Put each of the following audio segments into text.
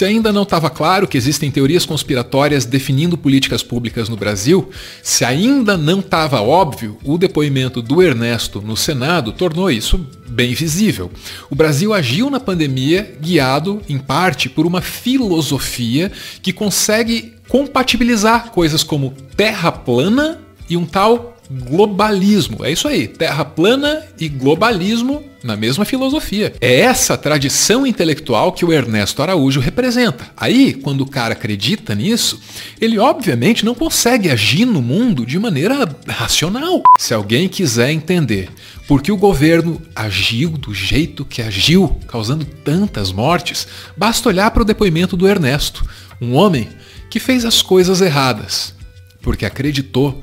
Se ainda não estava claro que existem teorias conspiratórias definindo políticas públicas no Brasil, se ainda não estava óbvio, o depoimento do Ernesto no Senado tornou isso bem visível. O Brasil agiu na pandemia guiado, em parte, por uma filosofia que consegue compatibilizar coisas como terra plana e um tal globalismo. É isso aí, terra plana e globalismo na mesma filosofia. É essa tradição intelectual que o Ernesto Araújo representa. Aí, quando o cara acredita nisso, ele obviamente não consegue agir no mundo de maneira racional. Se alguém quiser entender por que o governo agiu do jeito que agiu, causando tantas mortes, basta olhar para o depoimento do Ernesto, um homem que fez as coisas erradas, porque acreditou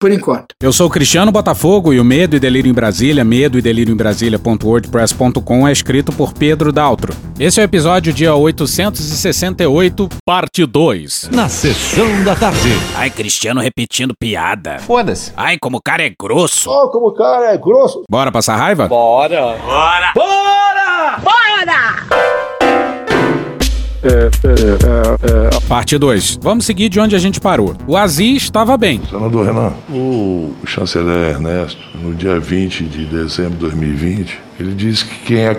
por enquanto. Eu sou o Cristiano Botafogo e o Medo e Delírio em Brasília, medo e delírio em Brasília.wordpress.com é escrito por Pedro Daltro. Esse é o episódio dia 868, parte 2. Na sessão da tarde. Ai, Cristiano repetindo piada. Foda-se. Ai, como o cara é grosso. Oh, como o cara é grosso. Bora passar raiva? Bora. Bora. Bora! Parte 2. Vamos seguir de onde a gente parou. O Aziz estava bem. Senador Renan, o chanceler Ernesto, no dia 20 de dezembro de 2020, ele diz que quem é,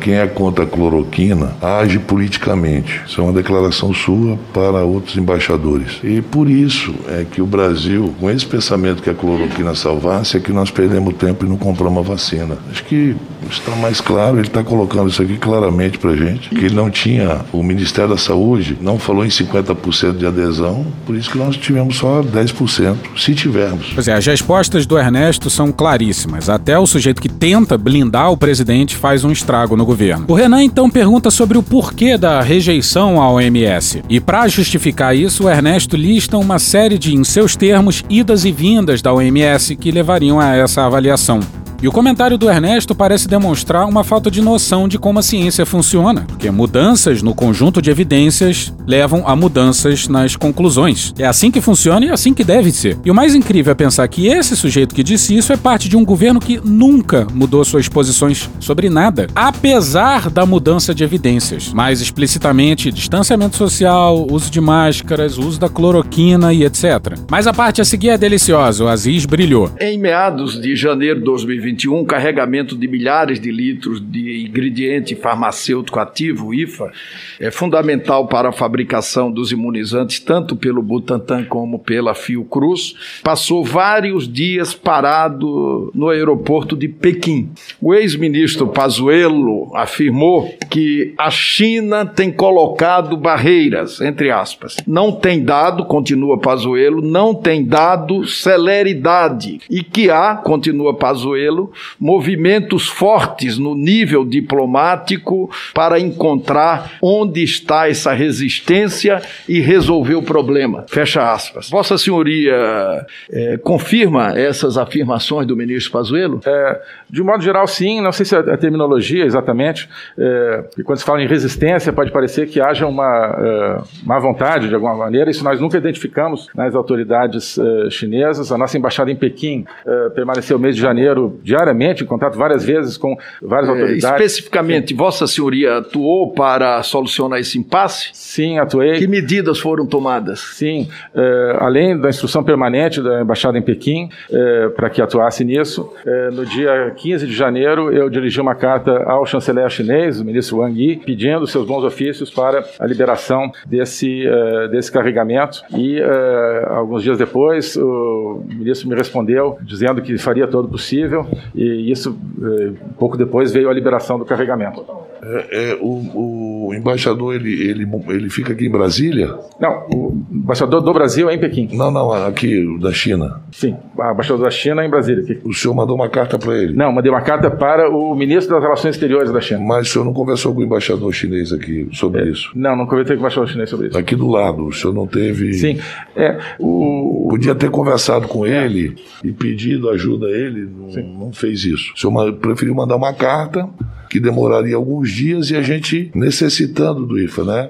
quem é contra a cloroquina age politicamente. Isso é uma declaração sua para outros embaixadores. E por isso é que o Brasil, com esse pensamento que a cloroquina salvasse, é que nós perdemos tempo e não compramos a vacina. Acho que está mais claro, ele está colocando isso aqui claramente para gente, que ele não tinha, o Ministério da Saúde não falou em 50% de adesão, por isso que nós tivemos só 10%, se tivermos. Pois é, as respostas do Ernesto são claríssimas. Até o sujeito que tenta blindar o presidente faz um estrago no governo. O Renan então pergunta sobre o porquê da rejeição à OMS. E para justificar isso, Ernesto lista uma série de, em seus termos, idas e vindas da OMS que levariam a essa avaliação. E o comentário do Ernesto parece demonstrar uma falta de noção de como a ciência funciona, porque mudanças no conjunto de evidências levam a mudanças nas conclusões. É assim que funciona e é assim que deve ser. E o mais incrível é pensar que esse sujeito que disse isso é parte de um governo que nunca mudou suas posições sobre nada, apesar da mudança de evidências. Mais explicitamente, distanciamento social, uso de máscaras, uso da cloroquina e etc. Mas a parte a seguir é deliciosa, o Aziz brilhou. Em meados de janeiro de 2020, 2021, carregamento de milhares de litros de ingrediente farmacêutico ativo, IFA, é fundamental para a fabricação dos imunizantes, tanto pelo Butantan como pela Fiocruz, passou vários dias parado no aeroporto de Pequim. O ex-ministro Pazuello afirmou que a China tem colocado barreiras, entre aspas. Não tem dado, continua Pazuello, não tem dado celeridade e que há, continua Pazuello, movimentos fortes no nível diplomático para encontrar onde está essa resistência e resolver o problema. Fecha aspas. Vossa Senhoria é, confirma essas afirmações do ministro Pazuello? É, de modo geral, sim. Não sei se a, terminologia exatamente. É, quando se fala em resistência, pode parecer que haja uma é, má vontade de alguma maneira. Isso nós nunca identificamos nas autoridades é, chinesas. A nossa embaixada em Pequim é, permaneceu o mês de janeiro diariamente, em contato várias vezes com várias é, autoridades. Especificamente, Sim. Vossa Senhoria atuou para solucionar esse impasse? Sim, atuei. Que medidas foram tomadas? Sim, é, além da instrução permanente da Embaixada em Pequim é, para que atuasse nisso, é, no dia 15 de janeiro eu dirigi uma carta ao chanceler chinês, o ministro Wang Yi, pedindo seus bons ofícios para a liberação desse, é, desse carregamento e é, alguns dias depois o ministro me respondeu dizendo que faria todo o possível e isso, eh, pouco depois, veio a liberação do carregamento. É, é, o, o embaixador, ele, ele, ele fica aqui em Brasília? Não, o embaixador do Brasil é em Pequim. Não, não, aqui, da China. Sim, o embaixador da China é em Brasília. Aqui. O senhor mandou uma carta para ele? Não, mandei uma carta para o ministro das Relações Exteriores da China. Mas o senhor não conversou com o embaixador chinês aqui sobre é, isso? Não, não conversei com o embaixador chinês sobre isso. Aqui do lado, o senhor não teve... Sim, é, o... Podia ter conversado com ele e pedido ajuda a ele, não, não fez isso. O senhor preferiu mandar uma carta que demoraria alguns dias e a gente necessitando do IFA, né?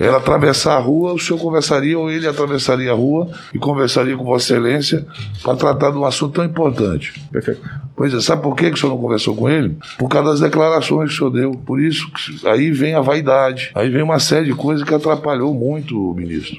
Ela atravessar a rua, o senhor conversaria ou ele atravessaria a rua e conversaria com Vossa Excelência para tratar de um assunto tão importante. Perfeito. Pois é, sabe por que, o senhor não conversou com ele? Por causa das declarações que o senhor deu. Por isso, aí vem a vaidade, aí vem uma série de coisas que atrapalhou muito o ministro.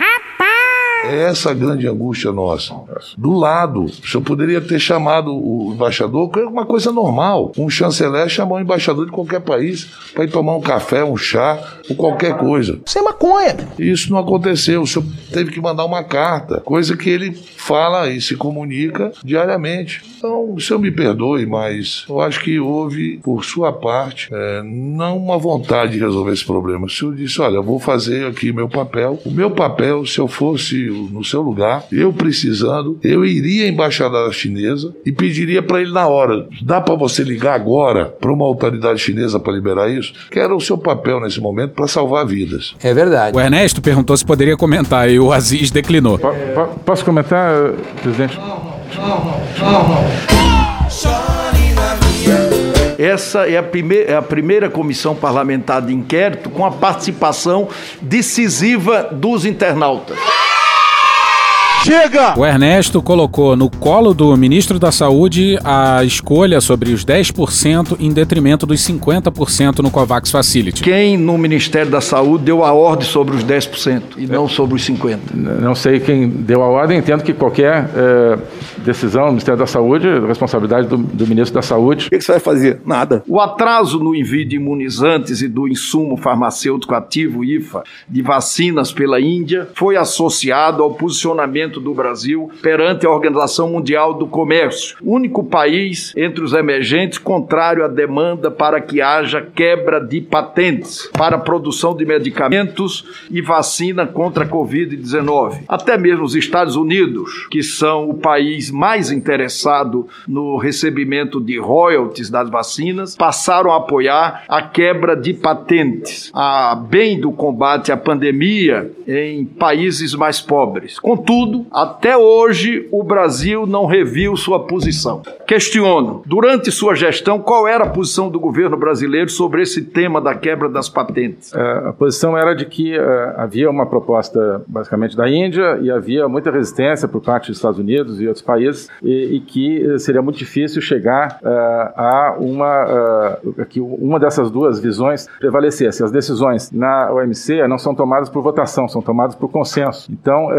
É essa a grande angústia nossa. Do lado, o senhor poderia ter chamado o embaixador, que é uma coisa normal. Um chanceler chamar um embaixador de qualquer país para ir tomar um café, um chá, ou qualquer coisa. Isso é maconha. Isso não aconteceu. O senhor teve que mandar uma carta, coisa que ele fala e se comunica diariamente. Então, o senhor me perdoe, mas eu acho que houve, por sua parte, é, não uma vontade de resolver esse problema. O senhor disse: olha, eu vou fazer aqui meu papel. O meu papel, se eu fosse no seu lugar, eu precisando, eu iria à embaixada chinesa e pediria para ele na hora: dá para você ligar agora para uma autoridade chinesa para liberar isso? Que era o seu papel nesse momento para salvar vidas. É verdade. O Ernesto perguntou se poderia comentar e o Aziz declinou. Po- posso comentar, presidente? Essa é a, prime- é a primeira comissão parlamentar de inquérito com a participação decisiva dos internautas. Chega! O Ernesto colocou no colo do ministro da Saúde a escolha sobre os 10% em detrimento dos 50% no COVAX Facility. Quem no Ministério da Saúde deu a ordem sobre os 10% e não sobre os 50%? Não sei quem deu a ordem, entendo que qualquer eh, decisão do Ministério da Saúde é responsabilidade do, do ministro da Saúde. O que, que você vai fazer? Nada. O atraso no envio de imunizantes e do insumo farmacêutico ativo IFA de vacinas pela Índia foi associado ao posicionamento do Brasil perante a Organização Mundial do Comércio, único país entre os emergentes contrário à demanda para que haja quebra de patentes para a produção de medicamentos e vacina contra a Covid-19. Até mesmo os Estados Unidos, que são o país mais interessado no recebimento de royalties das vacinas, passaram a apoiar a quebra de patentes, a bem do combate à pandemia em países mais pobres. Contudo, até hoje o Brasil não reviu sua posição. Questiono, durante sua gestão, qual era a posição do governo brasileiro sobre esse tema da quebra das patentes? Eh, a posição era de que eh, havia uma proposta basicamente da Índia e havia muita resistência por parte dos Estados Unidos e outros países e, e que eh, seria muito difícil chegar eh, a uma que uma dessas duas visões prevalecesse. As decisões na OMC não são tomadas por votação, são tomadas por consenso. Então,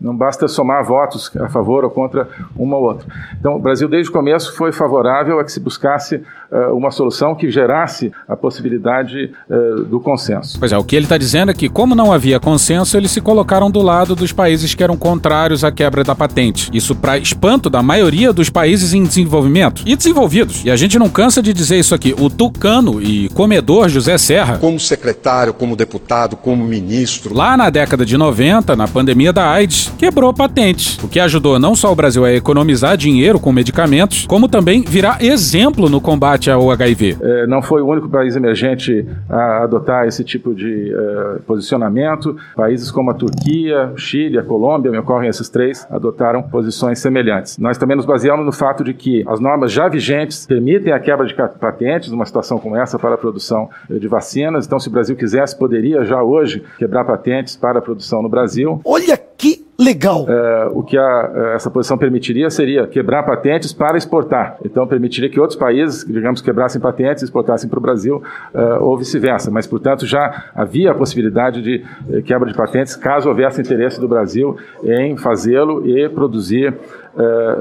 não basta somar votos a favor ou contra uma ou outra. Então, o Brasil desde o começo foi favorável a que se buscasse eh, uma solução que gerasse a possibilidade eh, do consenso. Pois é, o que ele está dizendo é que, como não havia consenso, eles se colocaram do lado dos países que eram contrários à quebra da patente. Isso para espanto da maioria dos países em desenvolvimento e desenvolvidos. E a gente não cansa de dizer isso aqui. O tucano e comedor José Serra, como secretário, como deputado, como ministro. lá na década de 90, na pandemia da AIDS, quebrou patentes, o que ajudou não só o Brasil a economizar dinheiro com medicamentos, como também virar exemplo no combate ao HIV. Eh, Não foi o único país emergente a adotar esse tipo de eh, posicionamento. Países como a Turquia, o Chile, a Colômbia, me ocorrem esses três, adotaram posições semelhantes. Nós também nos baseamos no fato de que as normas já vigentes permitem a quebra de patentes numa situação como essa para a produção de vacinas. Então, se o Brasil quisesse, poderia já hoje quebrar patentes para a produção no Brasil. Olha que legal. Eh, o que a- eh, essa posição permitiria seria quebrar patentes para exportar. Então, permitiria que outros países, digamos, quebrassem patentes e exportassem para o Brasil eh, ou vice-versa. Mas, portanto, já havia a possibilidade de eh, quebra de patentes caso houvesse interesse do Brasil em fazê-lo e produzir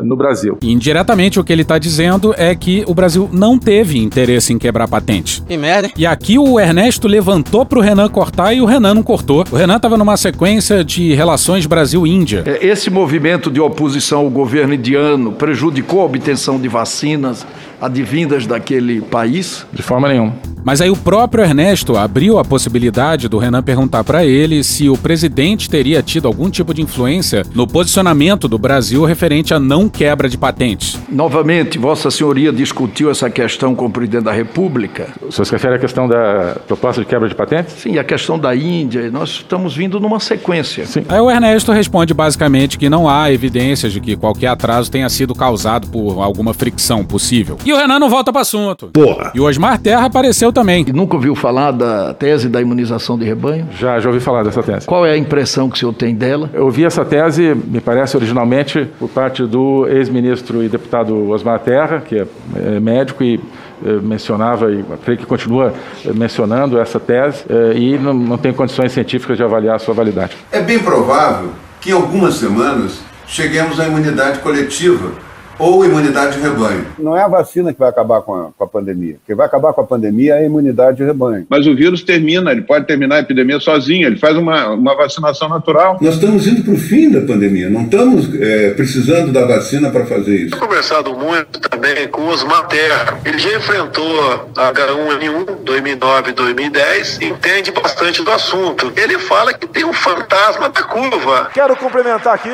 no Brasil. Indiretamente, o que ele está dizendo é que o Brasil não teve interesse em quebrar patente. Que merda. hein? E aqui o Ernesto levantou pro Renan cortar e o Renan não cortou. O Renan estava numa sequência de relações Brasil-Índia. É, Esse movimento de oposição ao governo indiano prejudicou a obtenção de vacinas advindas daquele país? De forma nenhuma. Mas aí o próprio Ernesto abriu a possibilidade do Renan perguntar para ele se o presidente teria tido algum tipo de influência no posicionamento do Brasil referente à não quebra de patentes. Novamente, Vossa Senhoria discutiu essa questão com o presidente da República. O senhor se refere à questão da proposta de quebra de patentes? Sim, a questão da Índia, nós estamos vindo numa sequência. Sim. Aí o Ernesto responde basicamente que não há evidências de que qualquer atraso tenha sido causado por alguma fricção possível. E o Renan não volta para assunto. Porra. E o Osmar Terra apareceu também. E nunca ouviu falar da tese da imunização de rebanho? Já, já ouvi falar dessa tese. Qual é a impressão que o senhor tem dela? Eu vi essa tese, me parece originalmente, por parte do ex-ministro e deputado Osmar Terra, que é, é médico e eh, mencionava, e creio que continua eh, mencionando essa tese, e não, não tem condições científicas de avaliar a sua validade. É bem provável que em algumas semanas cheguemos à imunidade coletiva ou imunidade de rebanho. Não é a vacina que vai acabar com a, com a pandemia. O que vai acabar com a pandemia é a imunidade de rebanho. Mas o vírus termina, ele pode terminar a epidemia sozinho, ele faz uma, uma vacinação natural. Nós estamos indo para o fim da pandemia, não estamos é, precisando da vacina para fazer isso. Tenho conversado muito também com o Osmar Terra. Ele já enfrentou a H1N1 2009 2010 entende bastante do assunto. Ele fala que tem um fantasma da curva. Quero complementar aqui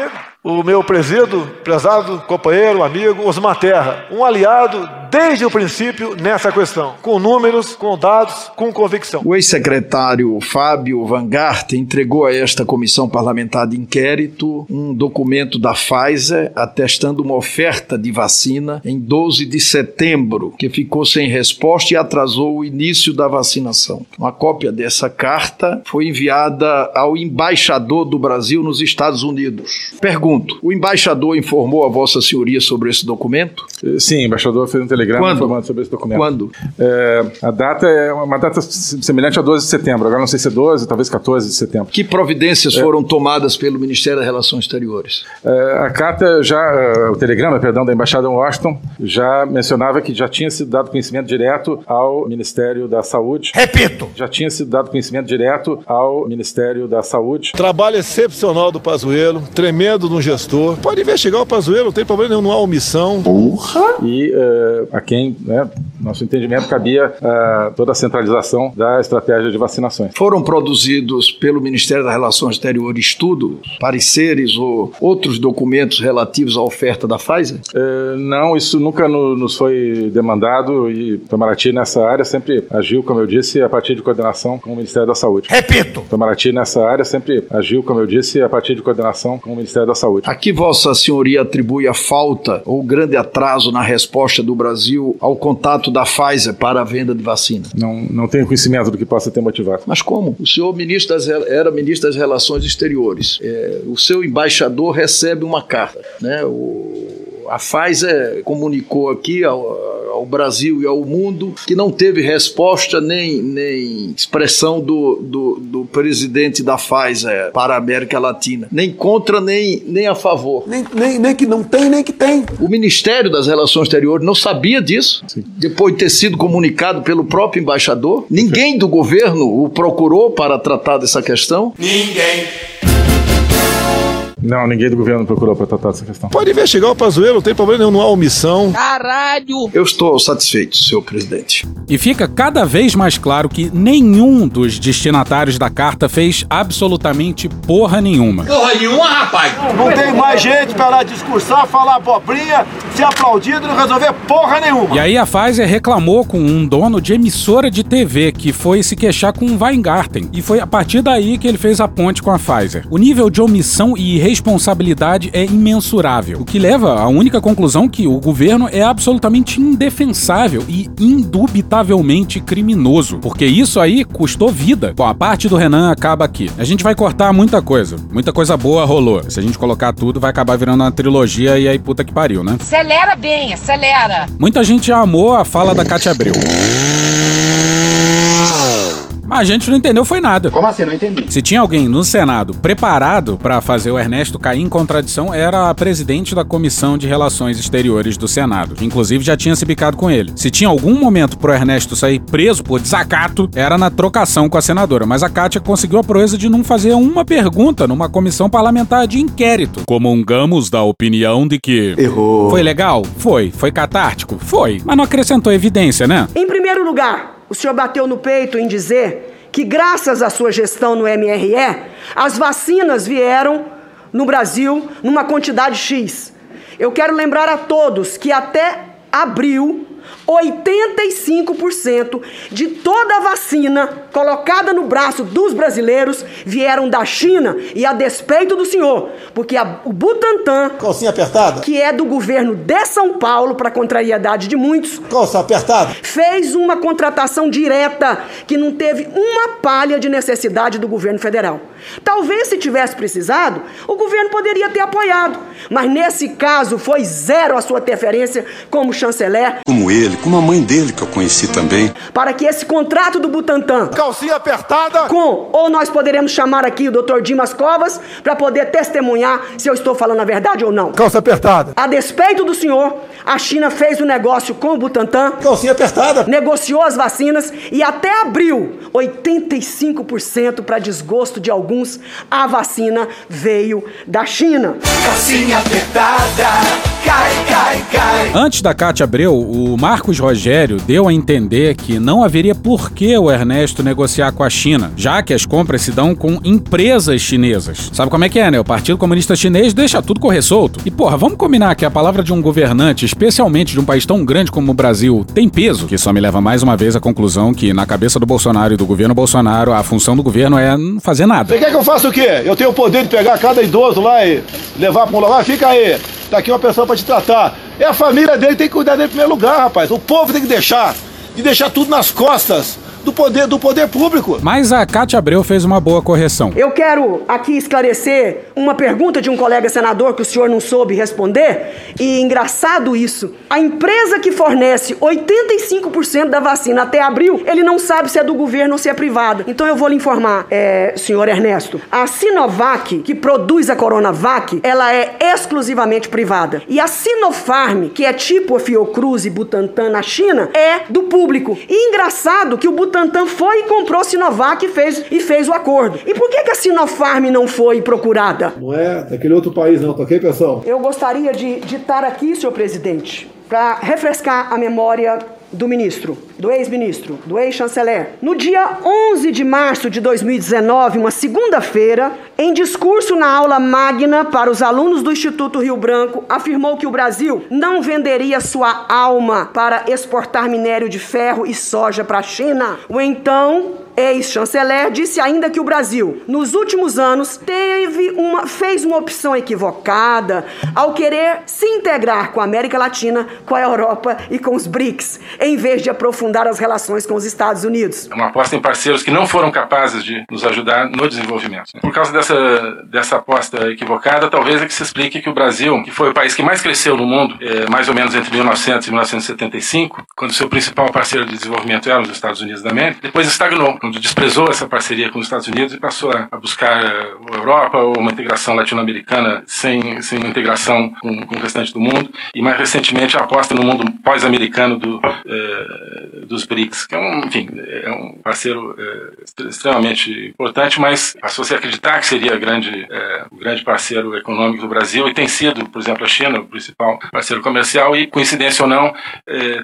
o meu presídio, prezado companheiro, amigo Osmar Terra, um aliado desde o princípio nessa questão, com números, com dados, com convicção. O ex-secretário Fábio Van Garten entregou a esta comissão parlamentar de inquérito um documento da Pfizer atestando uma oferta de vacina em 12 de setembro, que ficou sem resposta e atrasou o início da vacinação. Uma cópia dessa carta foi enviada ao embaixador do Brasil nos Estados Unidos. Pergunta Pergunto: o embaixador informou a Vossa Senhoria sobre esse documento? Sim, o embaixador fez um telegrama Quando? informando sobre esse documento. Quando? É, a data é uma data semelhante a 12 de setembro. Agora não sei se é 12, talvez 14 de setembro. Que providências É. foram tomadas pelo Ministério das Relações Exteriores? É, a carta já, o telegrama, perdão, da embaixada em Washington já mencionava que já tinha sido dado conhecimento direto ao Ministério da Saúde. Repito. Já tinha sido dado conhecimento direto ao Ministério da Saúde. Trabalho excepcional do Pazuello, tremendo no gestor. Pode investigar o Pazuello, não tem problema nenhum, não há omissão. E eh, a quem, né, nosso entendimento, cabia ah, toda a centralização da estratégia de vacinações. Foram produzidos pelo Ministério das Relações Exteriores estudos, pareceres ou outros documentos relativos à oferta da Pfizer? Eh, não, isso nunca no- nos foi demandado e Itamaraty nessa área sempre agiu, como eu disse, a partir de coordenação com o Ministério da Saúde. Repito. Itamaraty nessa área sempre agiu, como eu disse, a partir de coordenação com o Ministério da Saúde. A que Vossa Senhoria atribui a falta ou grande atraso na resposta do Brasil ao contato da Pfizer para a venda de vacina? Não, não tenho conhecimento do que possa ter motivado. Mas como? O senhor ministro das, era ministro das Relações Exteriores. É, o seu embaixador recebe uma carta. Né? O, a Pfizer comunicou aqui ao, ao Brasil e ao mundo que não teve resposta nem, nem expressão do, do, do presidente da Pfizer para a América Latina. Nem contra, nem, nem a favor. Nem, nem, nem que não tem, nem que tem. O Ministério das Relações Exteriores não sabia disso. Depois de ter sido comunicado pelo próprio embaixador, ninguém do governo o procurou para tratar dessa questão. Ninguém. Não, ninguém do governo procurou para tratar dessa questão. Pode investigar o Pazuello, não tem problema nenhum, não há omissão. Caralho! Eu estou satisfeito, senhor presidente. E fica cada vez mais claro que nenhum dos destinatários da carta fez absolutamente porra nenhuma. Porra nenhuma, rapaz. Não tem mais gente para lá discursar, falar abobrinha, ser aplaudido e não resolver porra nenhuma. E aí a Pfizer reclamou com um dono de emissora de TV que foi se queixar com o Weingarten. E foi a partir daí que ele fez a ponte com a Pfizer. O nível de omissão e irresponsabilidade é imensurável, o que leva à única conclusão que o governo é absolutamente indefensável e indubitavelmente criminoso, porque isso aí custou vida. Bom, a parte do Renan acaba aqui. A gente vai cortar muita coisa, muita coisa boa rolou. Se a gente colocar tudo, vai acabar virando uma trilogia e aí puta que pariu, né? Acelera bem, acelera. Muita gente amou a fala da Cátia Abreu. Mas a gente não entendeu foi nada. Como assim? Não entendi. Se tinha alguém no Senado preparado para fazer o Ernesto cair em contradição, era a presidente da Comissão de Relações Exteriores do Senado, que inclusive já tinha se bicado com ele. Se tinha algum momento pro Ernesto sair preso por desacato, era na trocação com a senadora, mas a Kátia conseguiu a proeza de não fazer uma pergunta numa comissão parlamentar de inquérito. Comungamos da opinião de que. Errou. Foi legal? Foi. Foi catártico? Foi. Mas não acrescentou evidência, né? Em primeiro lugar, o senhor bateu no peito em dizer que, graças à sua gestão no MRE, as vacinas vieram no Brasil numa quantidade X. Eu quero lembrar a todos que até abril 85% de toda a vacina colocada no braço dos brasileiros vieram da China e a despeito do senhor, porque a, o Butantan, calcinha apertada, que é do governo de São Paulo para contrariedade de muitos, calça apertada, fez uma contratação direta que não teve uma palha de necessidade do governo federal. Talvez se tivesse precisado, o governo poderia ter apoiado, mas nesse caso foi zero a sua interferência como chanceler. Como ele, como a mãe dele que eu conheci também. Para que esse contrato do Butantan, calcinha apertada, com ou nós poderemos chamar aqui o Dr. Dimas Covas para poder testemunhar se eu estou falando a verdade ou não. Calça apertada. A despeito do senhor, a China fez o negócio com o Butantan, calcinha apertada, negociou as vacinas e até abril 85% para desgosto de alguns, a vacina veio da China. Calcinha apertada. Antes da Cátia Abreu, o Marcos Rogério deu a entender que não haveria por que o Ernesto negociar com a China, já que as compras se dão com empresas chinesas. Sabe como é que é, né? O Partido Comunista Chinês deixa tudo correr solto. E porra, vamos combinar que a palavra de um governante, especialmente de um país tão grande como o Brasil, tem peso, que só me leva mais uma vez à conclusão que na cabeça do Bolsonaro e do governo Bolsonaro, a função do governo é não fazer nada. Você quer que eu faça o quê? Eu tenho o poder de pegar cada idoso lá e levar para um lugar? Fica aí, tá aqui uma pessoa para te tratar. É a família dele, tem que cuidar dele em primeiro lugar, rapaz. O povo tem que deixar, de deixar tudo nas costas do poder do poder público. Mas a Cátia Abreu fez uma boa correção. Eu quero aqui esclarecer uma pergunta de um colega senador que o senhor não soube responder. E engraçado isso. A empresa que fornece 85% da vacina até abril, ele não sabe se é do governo ou se é privada. Então eu vou lhe informar, é, senhor Ernesto. A Sinovac, que produz a Coronavac, ela é exclusivamente privada. E a Sinopharm, que é tipo a Fiocruz e Butantan na China, é do público. E engraçado que o Butantan Butantan foi e comprou a Sinovac e fez, e fez o acordo. E por que, que a Sinopharm não foi procurada? Não é daquele outro país, não, tá ok, pessoal? Eu gostaria de, de estar aqui, senhor presidente, para refrescar a memória do ministro, do ex-ministro, do ex-chanceler. No dia 11 de março de 2019, uma segunda-feira, em discurso na aula magna para os alunos do Instituto Rio Branco, afirmou que o Brasil não venderia sua alma para exportar minério de ferro e soja para a China. O então ex-chanceler disse ainda que o Brasil, nos últimos anos, teve uma, fez uma opção equivocada ao querer se integrar com a América Latina, com a Europa e com os BRICS, em vez de aprofundar as relações com os Estados Unidos. É uma aposta em parceiros que não foram capazes de nos ajudar no desenvolvimento. Por causa dessa, dessa aposta equivocada, talvez é que se explique que o Brasil, que foi o país que mais cresceu no mundo, é, mais ou menos entre 1900 e 1975, quando seu principal parceiro de desenvolvimento era os Estados Unidos da América, depois estagnou quando desprezou essa parceria com os Estados Unidos e passou a, buscar a Europa ou uma integração latino-americana sem, sem integração com, com, o restante do mundo e mais recentemente a aposta no mundo pós-americano do, eh, dos BRICS, que é um, enfim, é um parceiro eh, extremamente importante, mas passou a se acreditar que seria grande, eh, o grande parceiro econômico do Brasil e tem sido, por exemplo, a China, o principal parceiro comercial e, coincidência ou não,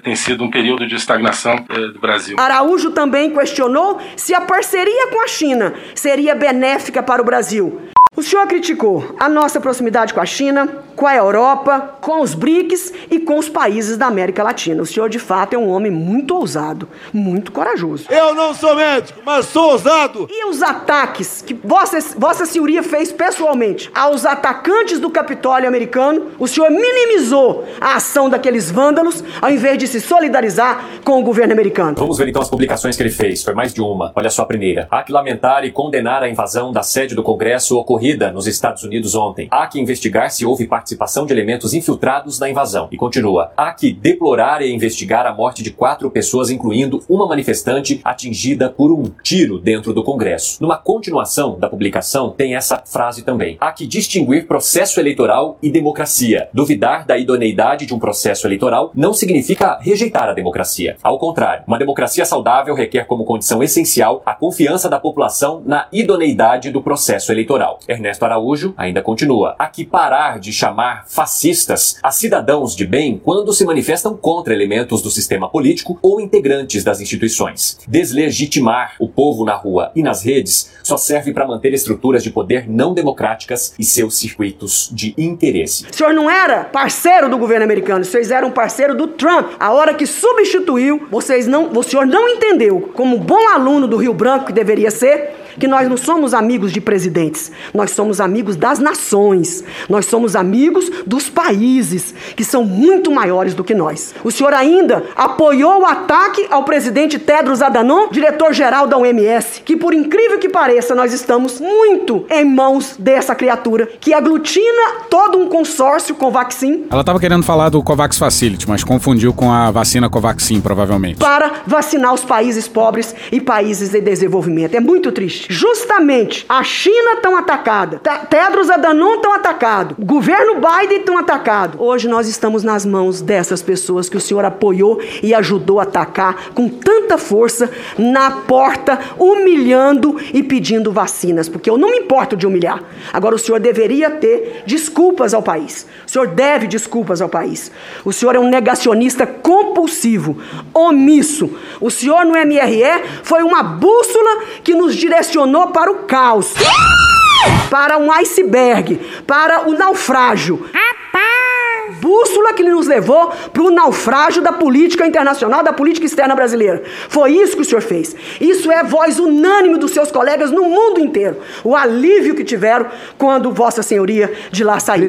tem sido um período de estagnação do Brasil. Araújo também questionou se a parceria com a China seria benéfica para o Brasil. O senhor criticou a nossa proximidade com a China, com a Europa, com os BRICS e com os países da América Latina. O senhor, de fato, é um homem muito ousado, muito corajoso. Eu não sou médico, mas sou ousado. E os ataques que Vossa, Vossa Senhoria fez pessoalmente aos atacantes do Capitólio americano, o senhor minimizou a ação daqueles vândalos, ao invés de se solidarizar com o governo americano. Vamos ver então as publicações que ele fez. Foi mais de uma. Olha só a primeira. Há que lamentar e condenar a invasão da sede do Congresso ocorrida nos Estados Unidos ontem. Há que investigar se houve participação de elementos infiltrados na invasão. E continua. Há que deplorar e investigar a morte de quatro pessoas, incluindo uma manifestante atingida por um tiro dentro do Congresso. Numa continuação da publicação, tem essa frase também. Há que distinguir processo eleitoral e democracia. Duvidar da idoneidade de um processo eleitoral não significa rejeitar a democracia. Ao contrário, uma democracia saudável requer como condição essencial a confiança da população na idoneidade do processo eleitoral. Ernesto Araújo ainda continua. Há que parar de chamar chamar fascistas a cidadãos de bem quando se manifestam contra elementos do sistema político ou integrantes das instituições. Deslegitimar o povo na rua e nas redes só serve para manter estruturas de poder não democráticas e seus circuitos de interesse. O senhor não era parceiro do governo americano, vocês eram parceiro do Trump. A hora que substituiu, vocês não, o senhor não entendeu, como bom aluno do Rio Branco que deveria ser, que nós não somos amigos de presidentes, nós somos amigos das nações, nós somos amigos dos países, que são muito maiores do que nós. O senhor ainda apoiou o ataque ao presidente Tedros Adhanom, diretor-geral da OMS, que por incrível que pareça, nós estamos muito em mãos dessa criatura, que aglutina todo um consórcio com vaccin. Ela estava querendo falar do Covax Facility, mas confundiu com a vacina Covaxin, provavelmente. Para vacinar os países pobres e países em desenvolvimento. É muito triste. Justamente a China tão atacada, Tedros Adhanom tão atacado, o governo Biden tão atacado. Hoje nós estamos nas mãos dessas pessoas que o senhor apoiou e ajudou a atacar com tanta força na porta, humilhando e pedindo vacinas, porque eu não me importo de humilhar. Agora o senhor deveria ter desculpas ao país. O senhor deve desculpas ao país. O senhor é um negacionista compulsivo, omisso. O senhor no MRE foi uma bússola que nos direcionou para o caos, para um iceberg, para o naufrágio. Bússola que nos levou para o naufrágio da política internacional, da política externa brasileira. Foi isso que o senhor fez. Isso é voz unânime dos seus colegas no mundo inteiro. O alívio que tiveram quando Vossa Senhoria de lá saiu.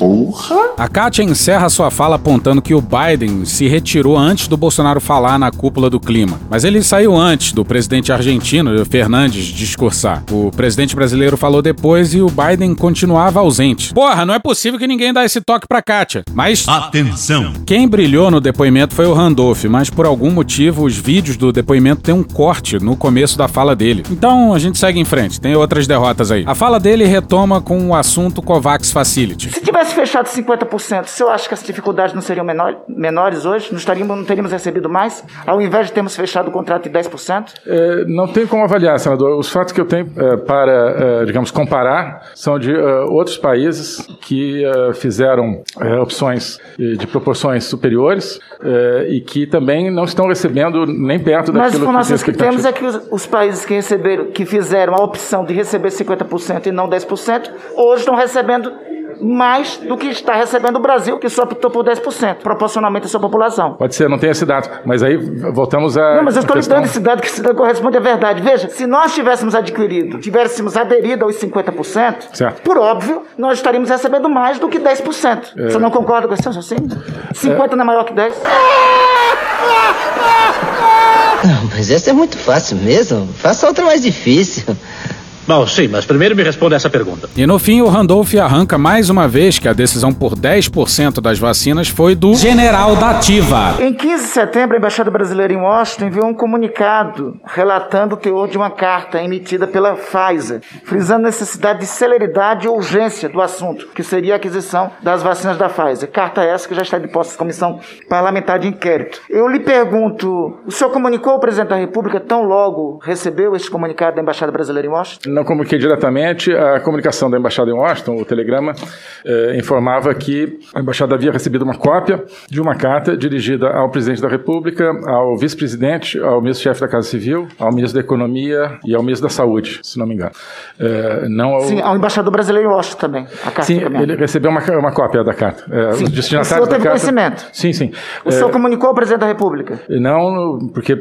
A Kátia encerra sua fala apontando que o Biden se retirou antes do Bolsonaro falar na cúpula do clima. Mas ele saiu antes do presidente argentino, Fernandes, discursar. O presidente brasileiro falou depois e o Biden continuava ausente. Porra, não é possível que ninguém dá esse toque pra Kátia. Mas. Atenção! Quem brilhou no depoimento foi o Randolph, mas por algum motivo os vídeos do depoimento têm um corte no começo da fala dele. Então a gente segue em frente, tem outras derrotas aí. A fala dele retoma com o assunto Covax Facility. Se tivesse fechado 50%, você acha que as dificuldades não seriam menor, menores hoje? Não, estaríamos, não teríamos recebido mais? Ao invés de termos fechado o contrato de 10%? É, não tem como avaliar, senador. Os fatos que eu tenho é, para, é, digamos, comparar são de é, outros países que é, fizeram é, opções de proporções superiores e que também não estão recebendo nem perto daquilo Mas que, que temos é que os, os, países que receberam, que fizeram a opção de receber 50% e não 10%, hoje estão recebendo mais do que está recebendo o Brasil, que só optou por 10%, proporcionalmente à sua população. Pode ser, não tem esse dado. Mas aí voltamos a. Não, mas eu estou questão... lhe dando esse dado que esse dado corresponde à verdade. Veja, se nós tivéssemos adquirido, tivéssemos aderido aos 50%, certo. por óbvio, nós estaríamos recebendo mais do que 10%. É... Você não concorda com isso assim? 50 é... não é maior que 10%? Não, mas essa é muito fácil mesmo. Faça outra mais difícil. Bom, sim, mas primeiro me responda essa pergunta. E no fim, o Randolph arranca mais uma vez que a decisão por 10% das vacinas foi do general da Ativa. Em 15 de setembro, a Embaixada Brasileira em Washington enviou um comunicado relatando o teor de uma carta emitida pela Pfizer, frisando a necessidade de celeridade e urgência do assunto, que seria a aquisição das vacinas da Pfizer. Carta essa que já está de posse da Comissão Parlamentar de Inquérito. Eu lhe pergunto, o senhor comunicou ao presidente da República tão logo recebeu este comunicado da Embaixada Brasileira em Washington? Não comuniquei diretamente. A comunicação da embaixada em Washington, o telegrama, eh, informava que a embaixada havia recebido uma cópia de uma carta dirigida ao presidente da República, ao vice-presidente, ao ministro-chefe da Casa Civil, ao ministro da Economia e ao ministro da Saúde, se não me engano. Eh, não ao... Sim, ao embaixador brasileiro em Washington também. A carta sim, também. ele recebeu uma, uma cópia da carta. Eh, sim. O senhor teve carta... conhecimento? Sim, sim. O senhor comunicou ao presidente da República? Não, porque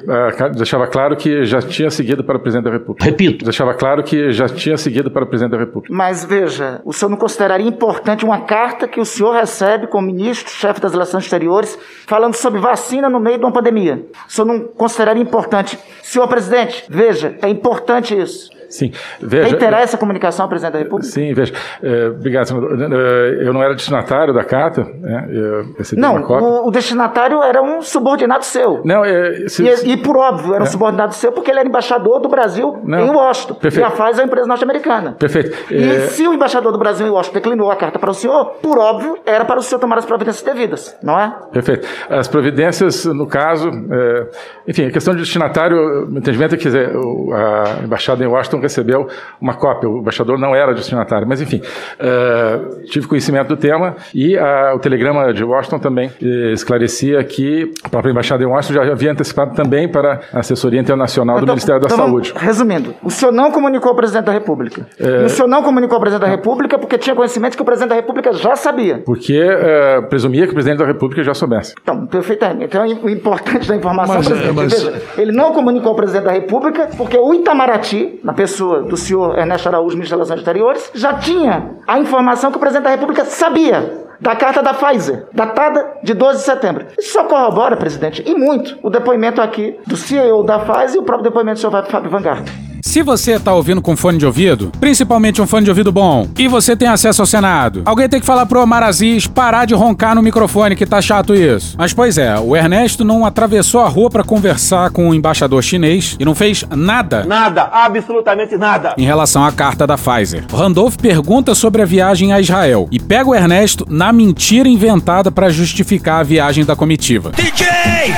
deixava claro que já tinha seguido para o presidente da República. Repito. Deixava claro que já tinha seguido para o presidente da República. Mas veja, o senhor não consideraria importante uma carta que o senhor recebe como ministro, chefe das relações exteriores, falando sobre vacina no meio de uma pandemia? O senhor não consideraria importante? Senhor presidente, veja, é importante isso. Sim, veja. Reiterar essa comunicação ao presidente da República? Sim, veja. É, obrigado, senador. É, eu não era destinatário da carta, né? Eu recebi não, uma cópia. O, o destinatário era um subordinado seu. Não, é, se, e, e, por óbvio, era um é. subordinado seu porque ele era embaixador do Brasil não, em Washington. Perfeito. E a faz a empresa norte-americana. Perfeito. E é... se o embaixador do Brasil em Washington declinou a carta para o senhor, por óbvio, era para o senhor tomar as providências devidas, não é? Perfeito. As providências, no caso, é, enfim, a questão de destinatário, o entendimento é que a embaixada em Washington recebeu uma cópia. O embaixador não era destinatário. Mas, enfim, uh, tive conhecimento do tema e uh, o telegrama de Washington também uh, esclarecia que a própria embaixada em Washington já havia antecipado também para a assessoria internacional do Então- Ministério da então Saúde. Resumindo, o senhor não comunicou ao presidente da República. É. E o senhor não comunicou ao presidente da República porque tinha conhecimento que o presidente da República já sabia. Porque uh, presumia que o presidente da República já soubesse. Então, perfeitamente. Então, o importante da informação, Mas, presidente, é, mas- veja, ele não comunicou ao presidente da República porque o Itamaraty, na pessoa do senhor Ernesto Araújo, ministro das Relações Exteriores, já tinha a informação que o presidente da República sabia da carta da Pfizer, datada de 12 de setembro. Isso só corrobora, presidente, e muito, o depoimento aqui do CEO da Pfizer e o próprio depoimento do senhor Fábio Vanguard. Se você tá ouvindo com fone de ouvido, principalmente um fone de ouvido bom, e você tem acesso ao Senado, alguém tem que falar pro Omar Aziz parar de roncar no microfone, que tá chato isso. Mas pois é, o Ernesto não atravessou a rua pra conversar com o embaixador chinês e não fez nada Nada, absolutamente nada. em relação à carta da Pfizer. Randolph pergunta sobre a viagem a Israel e pega o Ernesto na mentira inventada pra justificar a viagem da comitiva. DJ,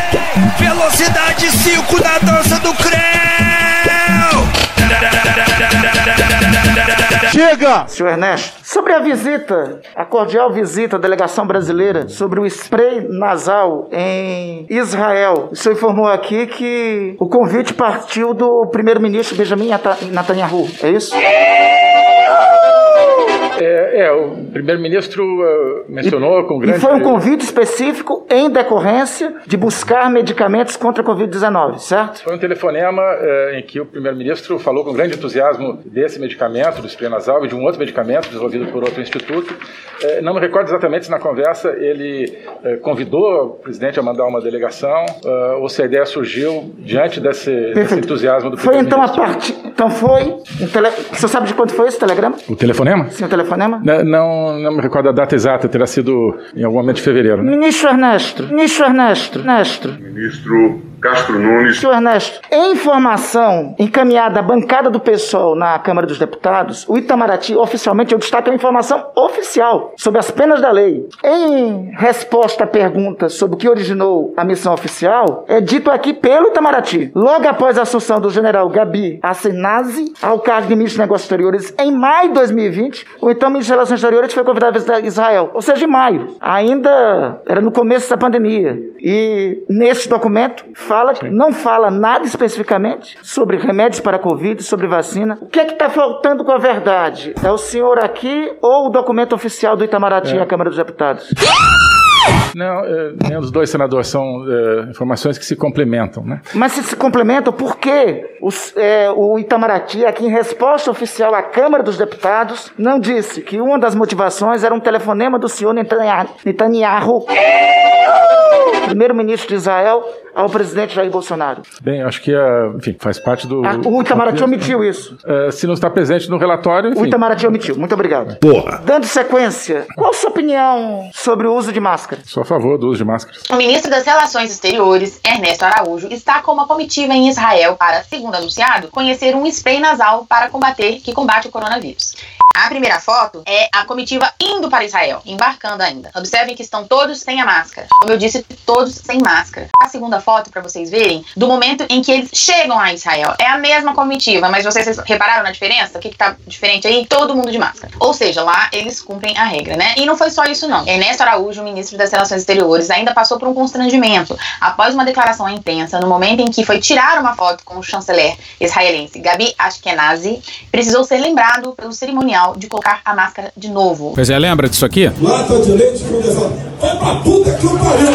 velocidade 5 na dança do Creu. Chega! Senhor Ernesto, sobre a visita, a cordial visita à delegação brasileira sobre o spray nasal em Israel, o senhor informou aqui que o convite partiu do primeiro-ministro Benjamin Neta- Netanyahu, é isso? É, é, o primeiro-ministro uh, mencionou com E grande... foi um convite específico em decorrência de buscar medicamentos contra a Covid-19, certo? Foi um telefonema eh, em que o primeiro-ministro falou com grande entusiasmo desse medicamento, do spray nasal, e de um outro medicamento desenvolvido por outro instituto. Eh, não me recordo exatamente se na conversa ele eh, convidou o presidente a mandar uma delegação eh, ou se a ideia surgiu diante desse, desse entusiasmo do Foi então a primeiro-ministro. partir. Então foi. Um tele... O senhor sabe de quanto foi esse telegrama? O telefonema? Sim, o telefonema? Não, não, não me recordo a data exata, terá sido em algum momento de fevereiro. Né? Ministro Ernesto, ministro Ernesto, Ernesto. Ministro Castro Nunes. Senhor Ernesto, em informação encaminhada à bancada do PSOL na Câmara dos Deputados, o Itamaraty, oficialmente, eu destaco a informação oficial sobre as penas da lei. Em resposta à pergunta sobre o que originou a missão oficial, é dito aqui pelo Itamaraty. Logo após a assunção do general Gabi Assenazi ao cargo de ministro dos Negócios Exteriores em maio de 2020, o então ministro das Relações Exteriores foi convidado a visitar Israel, ou seja, em maio. Ainda era no começo da pandemia. E nesse documento fala, não fala nada especificamente sobre remédios para a Covid, sobre vacina. O que é que está faltando com a verdade? É o senhor aqui ou o documento oficial do Itamaraty É. à Câmara dos Deputados? Não, nenhum dos dois senadores são eh, informações que se complementam, né? Mas se se complementam, por que os- é, o Itamaraty, aqui em resposta oficial à Câmara dos Deputados, não disse que uma das motivações era um telefonema do senhor Netanyahu, Netanyahu primeiro-ministro de Israel, ao presidente Jair Bolsonaro? Bem, acho que, eh, enfim, faz parte do... Ah, o Itamaraty omitiu isso. Eh, se não está presente no relatório, enfim... O Itamaraty omitiu. Muito obrigado. Porra! Dando sequência, qual a sua opinião sobre o uso de máscara? Sou a favor do uso de máscaras. O ministro das Relações Exteriores, Ernesto Araújo, está com uma comitiva em Israel para, segundo anunciado, conhecer um spray nasal para combater que combate o coronavírus. A primeira foto é a comitiva indo para Israel, embarcando ainda. Observem que estão todos sem a máscara. Como eu disse, todos sem máscara. A segunda foto, para vocês verem, do momento em que eles chegam a Israel. É a mesma comitiva, mas vocês repararam na diferença? O que, que tá diferente aí? Todo mundo de máscara. Ou seja, lá eles cumprem a regra, né? E não foi só isso, não. Ernesto Araújo, ministro das Relações Exteriores, ainda passou por um constrangimento após uma declaração à imprensa no momento em que foi tirar uma foto com o chanceler israelense Gabi Ashkenazi, precisou ser lembrado pelo cerimonial de colocar a máscara de novo. Pois é, lembra disso aqui? Lata de leite condensado. Vai pra puta que eu pariu,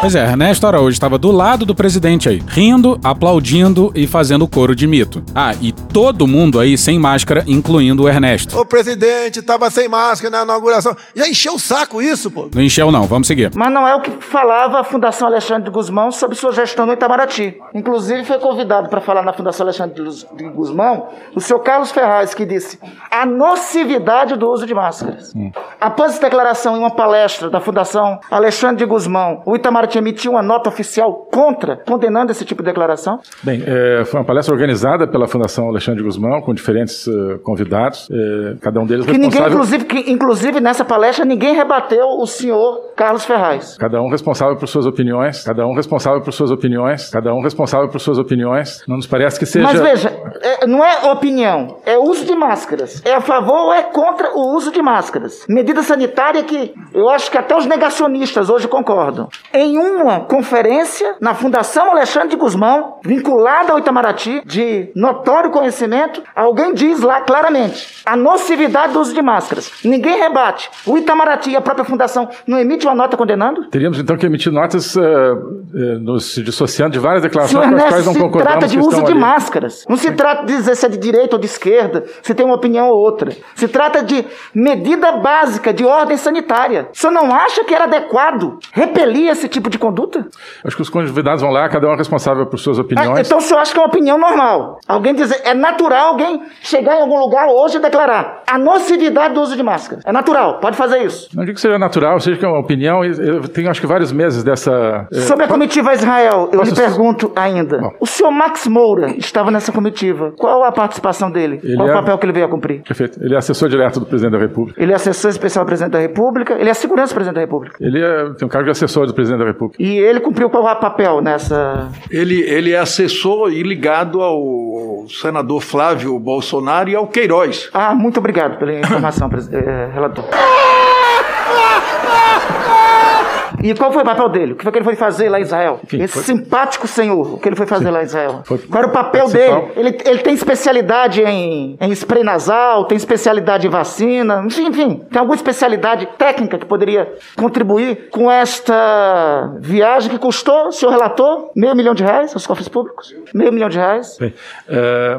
Pois é, Ernesto Araújo estava do lado do presidente aí, rindo, aplaudindo e fazendo coro de mito. Ah, e todo mundo aí sem máscara, incluindo o Ernesto. O presidente tava sem máscara na inauguração. Já encheu o saco isso, pô. Não encheu não, vamos seguir. Mas não é o que falava a Fundação Alexandre de Guzmão sobre sua gestão no Itamaraty. Inclusive, foi convidado para falar na Fundação Alexandre de Guzmão o senhor Carlos Ferraz, que disse a nocividade do uso de máscaras. Após essa declaração em uma palestra da Fundação Alexandre de Guzmão, o Itamaraty Itamaraty emitiu uma nota oficial contra, condenando esse tipo de declaração? Bem, é, foi uma palestra organizada pela Fundação Alexandre Guzmão, com diferentes uh, convidados, é, cada um deles que ninguém, responsável... inclusive, que, inclusive, nessa palestra, ninguém rebateu o senhor Carlos Ferraz. Cada um responsável por suas opiniões, cada um responsável por suas opiniões, cada um responsável por suas opiniões. Não nos parece que seja... Mas veja, é, não é opinião, é uso de máscaras. É a favor ou é contra o uso de máscaras. Medida sanitária que eu acho que até os negacionistas hoje concordam. Em uma conferência na Fundação Alexandre de Guzmão, vinculada ao Itamaraty, de notório conhecimento, alguém diz lá claramente a nocividade do uso de máscaras. Ninguém rebate. O Itamaraty e a própria Fundação não emite uma nota condenando? Teríamos então que emitir notas uh, uh, nos dissociando de várias declarações Senhor com as quais não se concordamos. trata de uso de ali. máscaras. Não se trata de dizer se é de direita ou de esquerda, se tem uma opinião ou outra. Se trata de medida básica de ordem sanitária. O senhor não acha que era adequado repelir esse tipo de conduta? Acho que os convidados vão lá, cada um é responsável por suas Ah, opiniões. então o senhor acha que é uma opinião normal? Alguém dizer, é natural alguém chegar em algum lugar hoje e declarar a nocividade do uso de máscara. É natural, pode fazer isso. Não digo que seja natural, seja que é uma opinião. Eu tenho acho que vários meses dessa. eh, Sobre a comitiva Israel, eu Posso- lhe pergunto ainda. O senhor Max Moura estava nessa comitiva. Qual a participação dele? Ele Qual o é- papel que ele veio a cumprir? Perfeito. Ele é assessor direto do presidente da República. Ele é assessor especial do presidente da República, ele é segurança do presidente da República. Ele é- tem um cargo de assessor do presidente da República. E ele cumpriu qual papel nessa. Ele, ele é assessor e ligado ao senador Flávio Bolsonaro e ao Queiroz. Ah, muito obrigado pela informação, eh, relator. E qual foi o papel dele? O que foi que ele foi fazer lá em Israel? Esse foi- simpático senhor, o que ele foi fazer lá em Israel? Foi- Qual era o papel dele? Ele, ele tem especialidade em, em spray nasal, tem especialidade em vacina, enfim, enfim, tem alguma especialidade técnica que poderia contribuir com esta viagem que custou, senhor relator, meio milhão de reais aos cofres públicos? Meio milhão de reais? Bem, eh,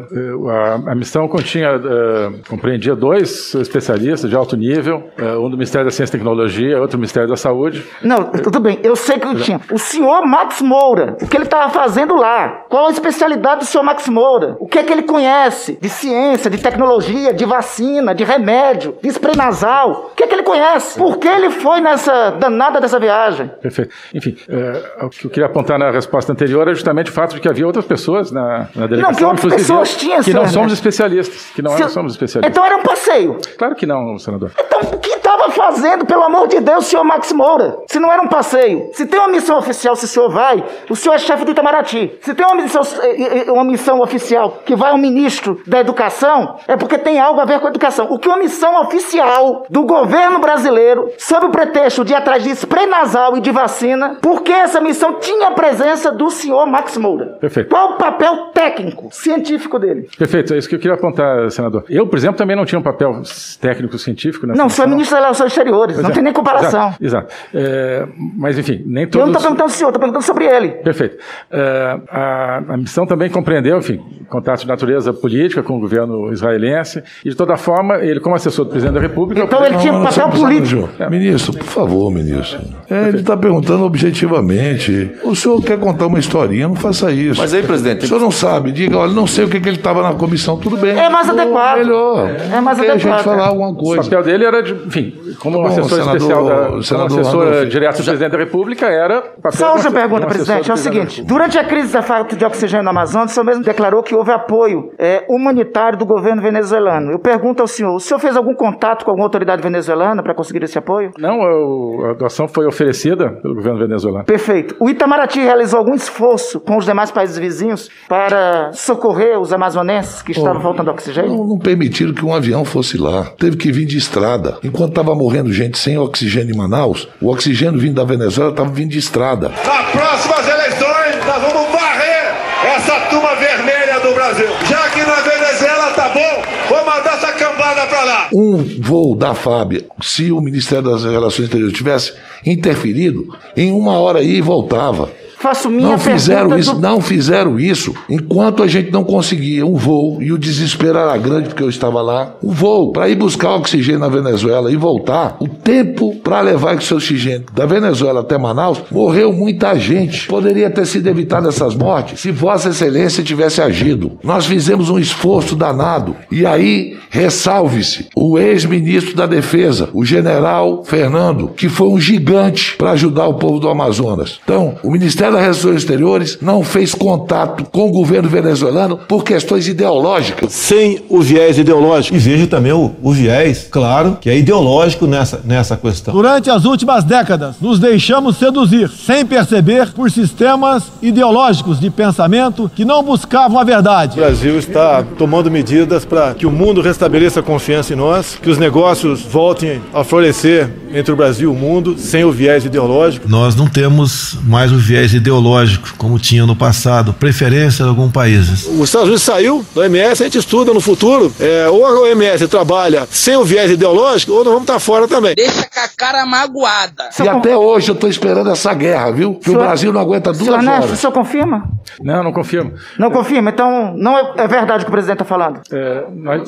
a, a missão continha, eh, compreendia dois especialistas de alto nível, eh, um do Ministério da Ciência e Tecnologia, outro do Ministério da Saúde. Não, tudo bem, eu sei que eu tinha. O senhor Max Moura, o que ele estava fazendo lá? Qual a especialidade do senhor Max Moura? O que é que ele conhece de ciência, de tecnologia, de vacina, de remédio, de spray nasal? O que é que ele conhece? Por que ele foi nessa danada dessa viagem? Perfeito. Enfim, eh, o que eu queria apontar na resposta anterior é justamente o fato de que havia outras pessoas na, na delegação, que outras pessoas tinham, que não somos especialistas, que não, Se- não somos especialistas. Então era um passeio. Claro que não, senador. Então, que estava fazendo, pelo amor de Deus, o senhor Max Moura? Se não era um passeio. Se tem uma missão oficial, se o senhor vai, o senhor é chefe do Itamaraty. Se tem uma missão, eh, eh, uma missão oficial que vai um ministro da educação, é porque tem algo a ver com a educação. O que uma missão oficial do governo brasileiro, sob o pretexto de ir atrás de spray nasal e de vacina, porque essa missão tinha a presença do senhor Max Moura. Perfeito. Qual o papel técnico, científico dele? Perfeito, é isso que eu queria apontar, senador. Eu, por exemplo, também não tinha um papel técnico-científico nessa Não, o senhor é ministro das Relações Exteriores, Pois não é, tem nem comparação. Exato, exato. É, mas, enfim, nem Eu todos... não estou perguntando o senhor, estou perguntando sobre ele. Perfeito. É, a, a missão também compreendeu, enfim, contatos de natureza política com o governo israelense e, de toda forma, ele, como assessor do presidente da República... Então ele tinha Não, papel político. Ministro, por favor, ministro. É, ele está perguntando objetivamente. O senhor quer contar uma historinha, não faça isso. Mas aí, presidente- O senhor não sabe, diga, olha, não sei o que, que ele estava na comissão, tudo bem. É mais adequado. Melhor. É mais Porque a adequado. gente falar alguma O coisa. papel dele era, de, enfim, como bom, assessor senador- especial, da, senador assessor Randolph. direto do presidente da República, era o Só um- outra pergunta, presidente. É o seguinte: durante a crise da falta de oxigênio no Amazonas, o senhor mesmo declarou que houve apoio é, humanitário do governo venezuelano. Eu pergunto ao senhor: o senhor fez algum contato com alguma autoridade venezuelana para conseguir esse apoio? Não, o- a doação foi oferecida pelo governo venezuelano. Perfeito. O Itamaraty realizou algum esforço com os demais países vizinhos para socorrer os amazonenses que estavam faltando oxigênio? Não, não permitiram que um avião fosse lá. Teve que vir de estrada. Enquanto estava morrendo gente sem oxigênio em Manaus, o oxigênio vindo da Venezuela estava vindo de estrada. Nas próximas eleições, nós vamos varrer essa turma vermelha do Brasil. Já que na Venezuela tá bom, vou mandar essa cambada pra lá. Um voo da FAB, se o Ministério das Relações Exteriores tivesse interferido, em uma hora aí voltava. Faço minha Não fizeram isso, do- não fizeram isso enquanto a gente não conseguia um voo e o desespero era grande porque eu estava lá. Um voo para ir buscar oxigênio na Venezuela e voltar. O tempo para levar esse oxigênio da Venezuela até Manaus morreu muita gente. Poderia ter sido evitado essas mortes se Vossa Excelência tivesse agido. Nós fizemos um esforço danado e aí ressalve-se o ex-ministro da Defesa, o General Fernando, que foi um gigante para ajudar o povo do Amazonas. Então, o Ministério das Relações Exteriores não fez contato com o governo venezuelano por questões ideológicas. Sem o viés ideológico. E vejo também o, o viés, claro, que é ideológico nessa, nessa questão. Durante as últimas décadas, nos deixamos seduzir, sem perceber, por sistemas ideológicos de pensamento que não buscavam a verdade. O Brasil está tomando medidas para que o mundo restabeleça confiança em nós, que os negócios voltem a florescer entre o Brasil e o mundo, sem o viés ideológico. Nós não temos mais o viés ideológico como tinha no passado, preferência de alguns países. Os Estados Unidos saiu da OMS, a gente estuda no futuro, é, ou a OMS trabalha sem o viés ideológico, ou nós vamos estar fora também. Deixa com a cara magoada. E até hoje eu estou esperando essa guerra, viu? Que o Senhor- Brasil não aguenta duas Senhor Ernesto, o horas. senhor confirma? Não, não confirmo. Não confirma? Então, não é, é verdade o que o presidente está falando? É, nós-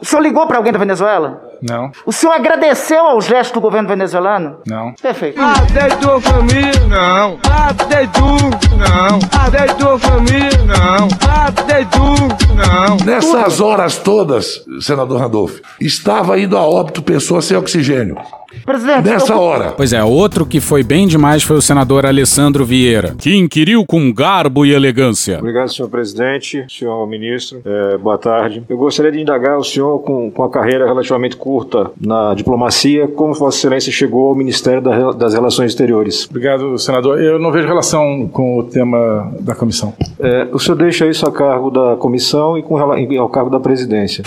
O senhor ligou para alguém da Venezuela? Não, O senhor agradeceu ao gesto do governo venezuelano? não. Perfeito. Cadê tua família? Não. Cadê tu? Não. Cadê tua família? Não. Cadê tu? Não. Nessas horas todas, senador Randolph, estava indo a óbito pessoas sem oxigênio. Presidente, Nessa eu- hora. Pois é, outro que foi bem demais foi o senador Alessandro Vieira, que inquiriu com garbo e elegância. Obrigado, senhor presidente, senhor ministro. É, boa tarde. Eu gostaria de indagar o senhor, com, com a carreira relativamente curta na diplomacia, como Vossa Excelência chegou ao Ministério da- das Relações Exteriores. Obrigado, senador. Eu não vejo relação com o tema da comissão. É, o senhor deixa isso a cargo da comissão e, com, e ao cargo da presidência.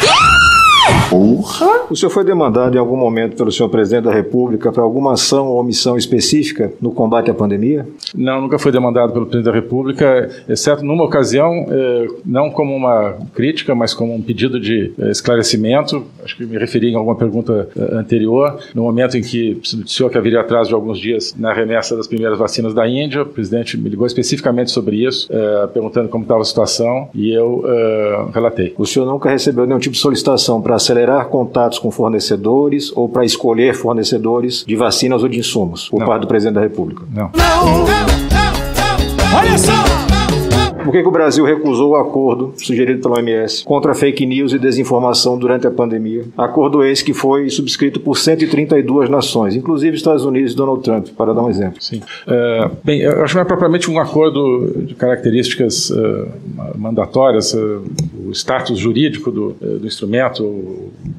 Porra! O senhor foi demandado em algum momento pelo senhor presidente da República para alguma ação ou omissão específica no combate à pandemia? Não, nunca foi demandado pelo presidente da República, exceto numa ocasião, eh, não como uma crítica, mas como um pedido de eh, esclarecimento. Acho que me referi em alguma pergunta eh, anterior, no momento em que se noticiou que haveria atraso de alguns dias na remessa das primeiras vacinas da Índia. O presidente me ligou especificamente sobre isso, perguntando como estava a situação, e eu relatei. O senhor nunca recebeu nenhum tipo de solicitação para acelerar contatos com fornecedores ou para escolher fornecedores de vacinas ou de insumos por parte do presidente da República? Não. Olha só! Por que, que o Brasil recusou o acordo sugerido pela OMS contra fake news e desinformação durante a pandemia? Acordo esse que foi subscrito por 132 nações, inclusive Estados Unidos e Donald Trump, para dar um exemplo. Sim. É, bem, eu acho que não é propriamente um acordo de características eh, mandatórias, eh, o status jurídico do, eh, do instrumento,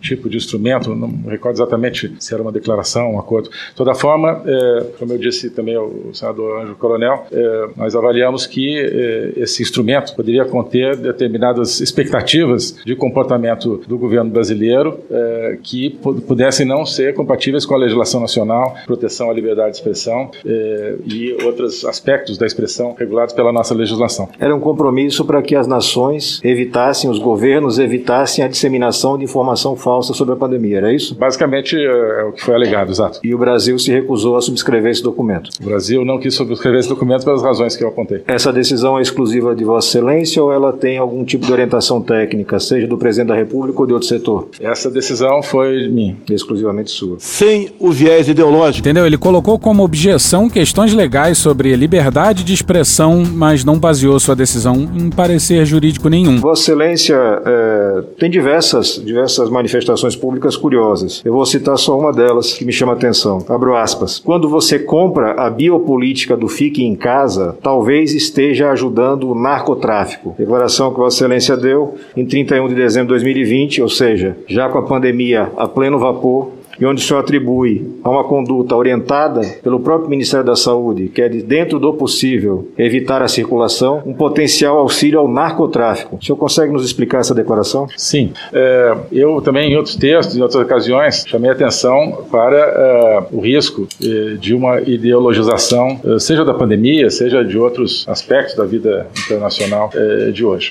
tipo de instrumento, não recordo exatamente se era uma declaração, um acordo. De toda forma, eh, como eu disse também ao senador Anjo Coronel, eh, nós avaliamos que eh, esse instrumento poderia conter determinadas expectativas de comportamento do governo brasileiro eh, que pu- pudessem não ser compatíveis com a legislação nacional, proteção à liberdade de expressão eh, e outros aspectos da expressão regulados pela nossa legislação. Era um compromisso para que as nações evitassem, os governos evitassem a disseminação de informação falsa sobre a pandemia, era isso? Basicamente eh, é o que foi alegado, exato. E o Brasil se recusou a subscrever esse documento. O Brasil não quis subscrever esse documento pelas razões que eu apontei. Essa decisão é exclusiva de Vossa Excelência ou ela tem algum tipo de orientação técnica, seja do presidente da República ou de outro setor? Essa decisão foi minha. Exclusivamente sua. Sem o viés ideológico. Entendeu? Ele colocou como objeção questões legais sobre liberdade de expressão, mas não baseou sua decisão em parecer jurídico nenhum. Vossa Excelência é, tem diversas, diversas manifestações públicas curiosas. Eu vou citar só uma delas que me chama a atenção. Abro aspas. Quando você compra a biopolítica do Fique em Casa, talvez esteja ajudando o narcotráfico. Declaração que Vossa Excelência deu em 31 de dezembro de 2020, ou seja, já com a pandemia a pleno vapor, e onde o senhor atribui a uma conduta orientada pelo próprio Ministério da Saúde, que é de dentro do possível evitar a circulação, um potencial auxílio ao narcotráfico. O senhor consegue nos explicar essa declaração? Sim. É, eu também, em outros textos, em outras ocasiões, chamei atenção para é, o risco é, de uma ideologização, é, seja da pandemia, seja de outros aspectos da vida internacional de hoje.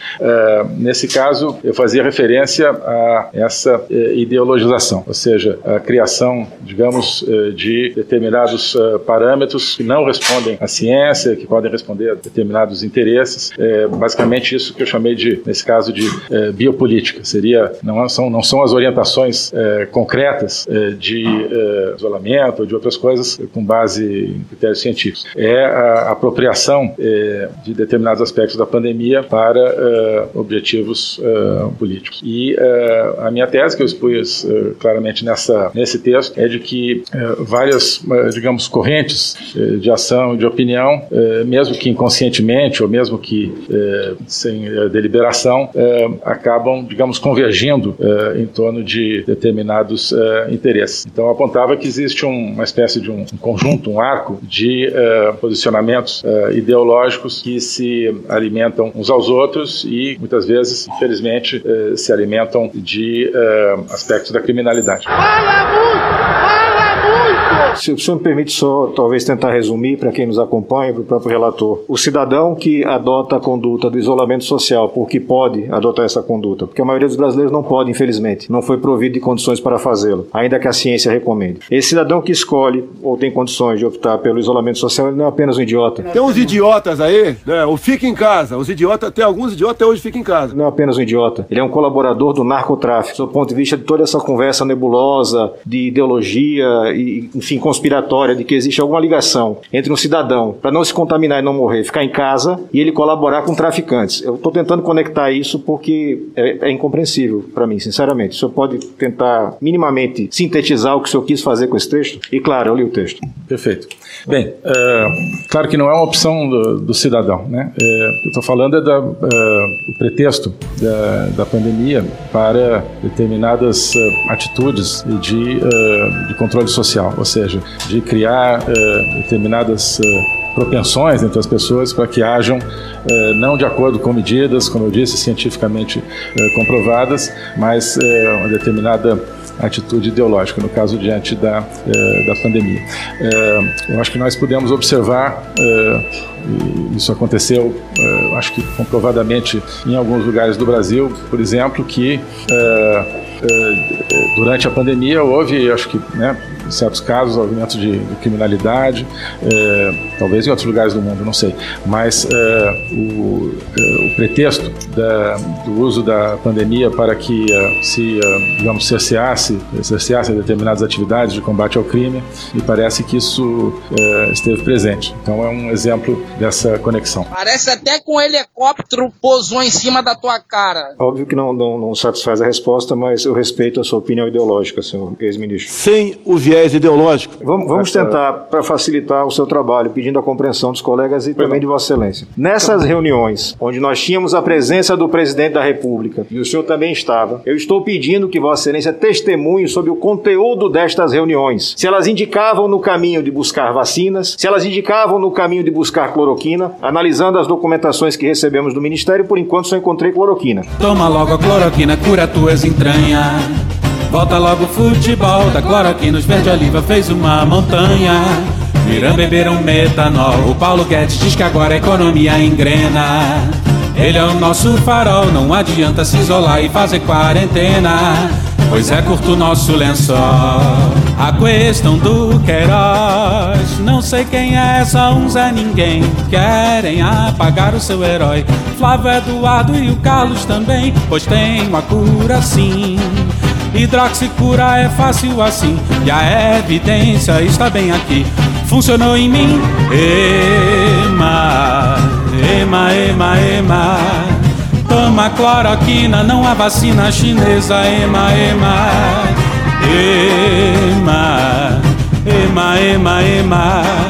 Nesse caso, eu fazia referência a essa ideologização, ou seja, a criação, digamos, eh, de determinados eh, parâmetros que não respondem à ciência, que podem responder a determinados interesses. É basicamente isso que eu chamei de, nesse caso, de é, biopolítica. Seria não são não são as orientações é, concretas é, de é, isolamento ou de outras coisas com base em critérios científicos. É a apropriação é, de determinados aspectos da pandemia para é, objetivos políticos. E a minha tese que eu expus claramente nessa nesse texto é de que várias, digamos, correntes de ação e de opinião, mesmo que inconscientemente ou mesmo que sem deliberação, acabam, digamos, convergindo em torno de determinados interesses. Então, apontava que existe um, uma espécie de um, um conjunto, um arco de posicionamentos ideológicos que se alimentam uns aos outros e muitas vezes, infelizmente, se alimentam de aspectos da criminalidade. Fala muito! Se o senhor me permite só, talvez, tentar resumir para quem nos acompanha, para o próprio relator. O cidadão que adota a conduta do isolamento social, porque pode adotar essa conduta, porque a maioria dos brasileiros não pode, infelizmente, não foi provido de condições para fazê-lo, ainda que a ciência recomende. Esse cidadão que escolhe ou tem condições de optar pelo isolamento social, ele não é apenas um idiota. Tem uns idiotas aí, né? O fica em casa. Os idiotas, tem alguns idiotas até hoje ficam em casa. Não é apenas um idiota. Ele é um colaborador do narcotráfico, do ponto de vista de toda essa conversa nebulosa de ideologia e, enfim, conspiratória de que existe alguma ligação entre um cidadão para não se contaminar e não morrer, ficar em casa e ele colaborar com traficantes. Eu estou tentando conectar isso porque é, é incompreensível para mim, sinceramente. O senhor pode tentar minimamente sintetizar o que o senhor quis fazer com esse texto? E claro, eu li o texto. Perfeito. Bem, é, claro que não é uma opção do, do cidadão. Né? É, eu estou falando é da, é, o pretexto da, da, pandemia para determinadas é, atitudes de, é, de controle social, ou seja, de criar determinadas propensões entre as pessoas para que hajam, não de acordo com medidas, como eu disse, cientificamente comprovadas, mas uma determinada atitude ideológica, no caso diante da, eh, da pandemia. Eh, eu acho que nós pudemos observar, eh, isso aconteceu, acho que comprovadamente em alguns lugares do Brasil, por exemplo, que durante a pandemia houve, acho que, né, em certos casos, aumento de, de criminalidade, é, talvez em outros lugares do mundo, não sei. Mas é, o, é, o, pretexto da, do uso da pandemia para que é, se, é, digamos, cerceasse, cerceasse determinadas atividades de combate ao crime, me parece que isso é, esteve presente. Então é um exemplo dessa conexão. Parece até que um helicóptero pousou em cima da tua cara. Óbvio que não, não, não satisfaz a resposta, mas eu respeito a sua opinião ideológica, senhor ex-ministro. Sem o viés viés ideológico. Vamos, vamos tentar, para facilitar o seu trabalho, pedindo a compreensão dos colegas e também de Vossa Excelência. Nessas reuniões, onde nós tínhamos a presença do presidente da República, e o senhor também estava, eu estou pedindo que Vossa Excelência testemunhe sobre o conteúdo destas reuniões. Se elas indicavam no caminho de buscar vacinas, se elas indicavam no caminho de buscar cloroquina, analisando as documentações que recebemos do Ministério, por enquanto só encontrei cloroquina. Toma logo a cloroquina, cura tuas entranhas. Volta logo o futebol da cloroquina, os verde oliva fez uma montanha. Irã beberam metanol, o Paulo Guedes diz que agora a economia engrena. Ele é o nosso farol, não adianta se isolar e fazer quarentena, pois é curto o nosso lençol. A questão do Queiroz, não sei quem é, só um Zé Ninguém. Querem apagar o seu herói, Flávio Eduardo e o Carlos também, pois tem uma cura sim. Hidroxicura é fácil assim e a evidência está bem aqui. Funcionou em mim. Ema, ema, ema, ema. Toma cloroquina, não há vacina chinesa. Ema, ema, ema, ema, ema, ema.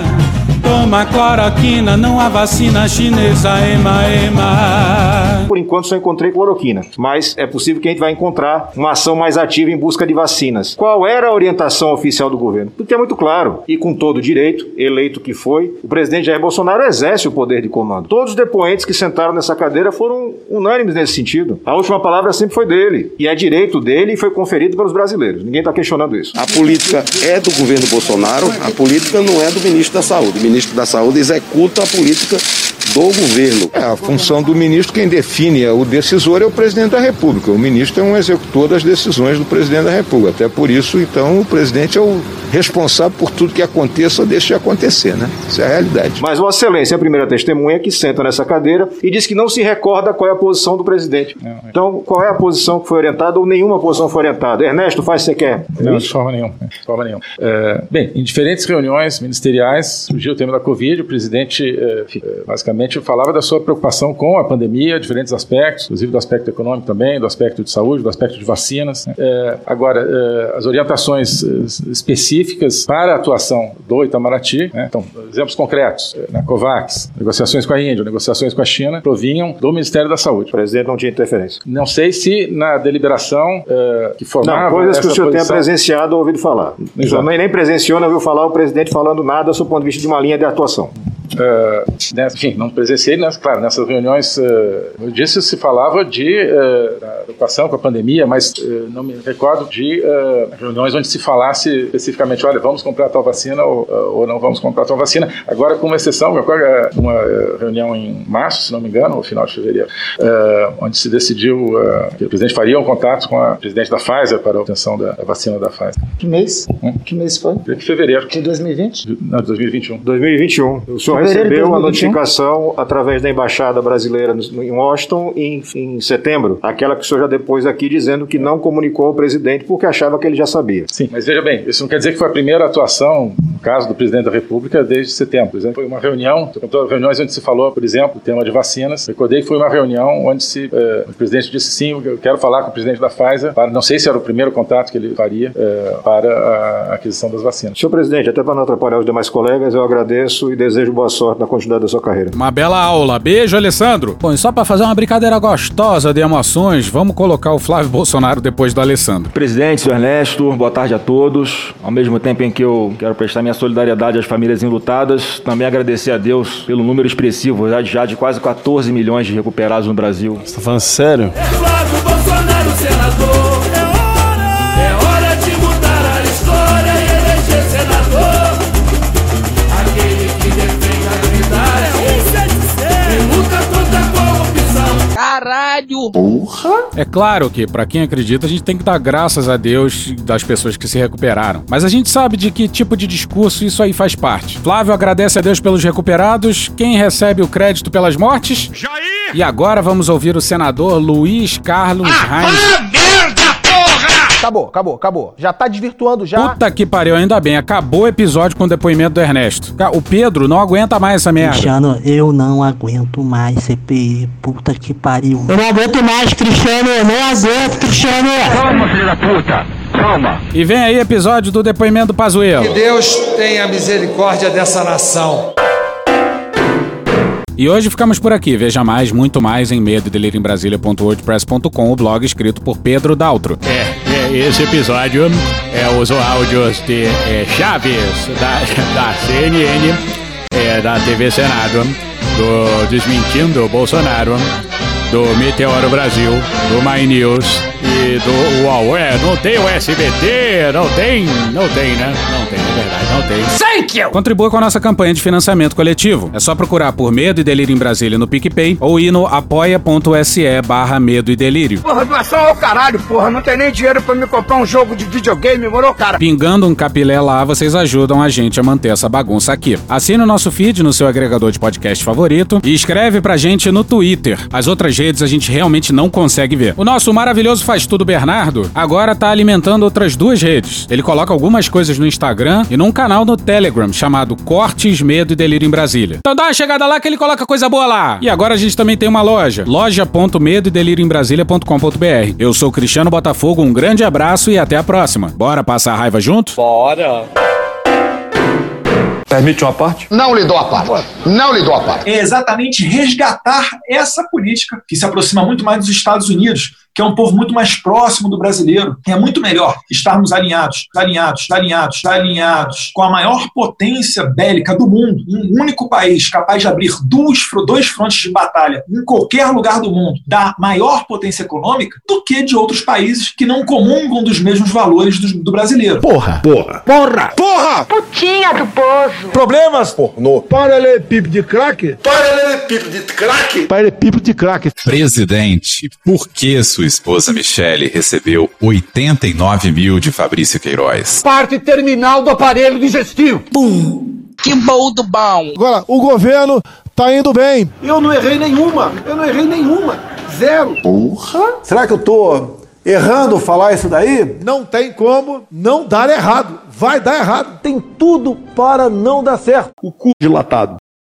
Toma cloroquina, não há vacina chinesa, ema, ema. Por enquanto só encontrei cloroquina, mas é possível que a gente vai encontrar uma ação mais ativa em busca de vacinas. Qual era a orientação oficial do governo? Porque é muito claro, e com todo direito, eleito que foi, o presidente Jair Bolsonaro exerce o poder de comando. Todos os depoentes que sentaram nessa cadeira foram unânimes nesse sentido. A última palavra sempre foi dele, e é direito dele e foi conferido pelos brasileiros. Ninguém está questionando isso. A política é do governo Bolsonaro, a política não é do ministro da Saúde ministro da Saúde executa a política do governo. É a função do ministro, quem define o decisor é o presidente da República. O ministro é um executor das decisões do presidente da República. Até por isso, então, o presidente é o responsável por tudo que aconteça ou deixe de acontecer, né? Isso é a realidade. Mas Vossa Excelência é a primeira testemunha que senta nessa cadeira e diz que não se recorda qual é a posição do presidente. Então, qual é a posição que foi orientada ou nenhuma posição foi orientada? Ernesto, faz o que você quer. Não, de forma nenhuma. De forma nenhuma. É, bem, em diferentes reuniões ministeriais surgiu o tema da Covid, o presidente é, basicamente falava da sua preocupação com a pandemia, diferentes aspectos, inclusive do aspecto econômico também, do aspecto de saúde, do aspecto de vacinas. É, agora, é, as orientações é, específicas para a atuação do Itamaraty, né, então, exemplos concretos, é, na COVAX, negociações com a Índia, negociações com a China, provinham do Ministério da Saúde. O presidente não tinha interferência. Não sei se na deliberação é, que formava. Não, coisas que o senhor posição... tenha presenciado ou ouvido falar. O senhor nem presenciou, não ouviu falar o presidente falando nada do ponto de vista de uma linha de atuação. Uh, enfim, não presenciei, né? claro, nessas reuniões, uh, eu disse, se falava de uh, preocupação com a pandemia, mas uh, não me recordo de reuniões onde se falasse especificamente, olha, vamos comprar tal vacina ou, ou não vamos comprar tal vacina. Agora, com uma exceção, uma reunião em março, se não me engano, ou final de fevereiro, onde se decidiu que o presidente faria um contato com a presidente da Pfizer para a obtenção da, da vacina da Pfizer. Que mês? Hum? Que mês foi? De fevereiro. De 2020? Não, de 2021. 2021. O senhor recebeu a notificação através da Embaixada Brasileira em Washington em, em, setembro, aquela que o senhor já depois aqui dizendo que não comunicou ao presidente porque achava que ele já sabia. Sim, mas veja bem, isso não quer dizer que foi a primeira atuação, caso do presidente da República, desde setembro. Por exemplo, foi uma reunião, reuniões onde se falou, por exemplo, o tema de vacinas. Recordei que foi uma reunião onde se, eh, o presidente disse sim, eu quero falar com o presidente da Pfizer, para, não sei se era o primeiro contato que ele faria eh, para a aquisição das vacinas. Senhor presidente, até para não atrapalhar os demais colegas, eu agradeço e desejo boa sorte na continuidade da sua carreira. Uma bela aula. Beijo, Alessandro. Bom, e só para fazer uma brincadeira gostosa de emoções, vamos colocar o Flávio Bolsonaro depois do Alessandro. Presidente, senhor Ernesto, boa tarde a todos. Ao mesmo tempo em que eu quero prestar minha solidariedade às famílias enlutadas, também agradecer a Deus pelo número expressivo, já de, já de quase 14 milhões de recuperados no Brasil. Você tá falando sério? É Flávio Bolsonaro, senador. É hora, é hora de mudar a história e eleger senador. Aquele que defende a verdade e luta contra a corrupção. Caralho! Porra! É claro que, para quem acredita, a gente tem que dar graças a Deus das pessoas que se recuperaram. Mas a gente sabe de que tipo de discurso isso aí faz parte. Flávio agradece a Deus pelos recuperados. Quem recebe o crédito pelas mortes? Jair! E agora vamos ouvir o senador Luiz Carlos Reis. Acabou, acabou, acabou. Já tá desvirtuando já. Puta que pariu, ainda bem. Acabou o episódio com o depoimento do Ernesto. O Pedro não aguenta mais essa merda. Cristiano, eu não aguento mais CPI. Puta que pariu. Eu não aguento mais, Cristiano. Eu não aguento, Cristiano. Calma, filho da puta. Calma. E vem aí episódio do depoimento do Pazuello. Que Deus tenha misericórdia dessa nação. E hoje ficamos por aqui. Veja mais, muito mais em medo e em Brasília.wordpress.com, o blog escrito por Pedro Daltro. É, esse episódio é os áudios de é, Chaves, da, da CNN, é, da TV Senado, do Desmentindo Bolsonaro, do Meteoro Brasil, do My News e do. É, não tem o SBT, não tem, não tem, né? Não tem, é verdade, não tem. Contribua com a nossa campanha de financiamento coletivo. É só procurar por Medo e Delírio em Brasília no PicPay ou ir no apoia.se barra Medo e Delírio. Porra, doação ao caralho, porra. Não tem nem dinheiro pra me comprar um jogo de videogame, moro, cara? Pingando um capilé lá, vocês ajudam a gente a manter essa bagunça aqui. Assine o nosso feed no seu agregador de podcast favorito e escreve pra gente no Twitter. As outras redes a gente realmente não consegue ver. O nosso maravilhoso Faz Tudo Bernardo agora tá alimentando outras duas redes. Ele coloca algumas coisas no Instagram e num canal no Telegram chamado Cortes, Medo e Delírio em Brasília. Então dá uma chegada lá que ele coloca coisa boa lá. E agora a gente também tem uma loja, loja.medo e delírio em Brasília.com.br. Eu sou Cristiano Botafogo, um grande abraço e até a próxima. Bora passar a raiva junto? Bora! Permite uma parte? Não lhe dou a parte. Não lhe dou a parte. É exatamente resgatar essa política que se aproxima muito mais dos Estados Unidos, que é um povo muito mais próximo do brasileiro. É muito melhor estarmos alinhados, alinhados, alinhados, alinhados com a maior potência bélica do mundo, um único país capaz de abrir dois, dois frontes de batalha em qualquer lugar do mundo, da maior potência econômica, do que de outros países que não comungam dos mesmos valores do, do brasileiro. Porra! Porra! Porra! Porra! Putinha do poço. Problemas? Pornô. Paralelepípedo de crack? Paralelepípedo Paralelepípedo de craque? Paralelepípedo de craque. Presidente, por que sua esposa Michele recebeu 89 mil de Fabrício Queiroz? Parte terminal do aparelho digestivo. Pum. Que bom do bom. Agora, o governo tá indo bem. Eu não errei nenhuma. Eu não errei nenhuma. Zero. Porra. Será que eu tô errando falar isso daí? Não tem como não dar errado. Vai dar errado. Tem tudo para não dar certo. O cu dilatado.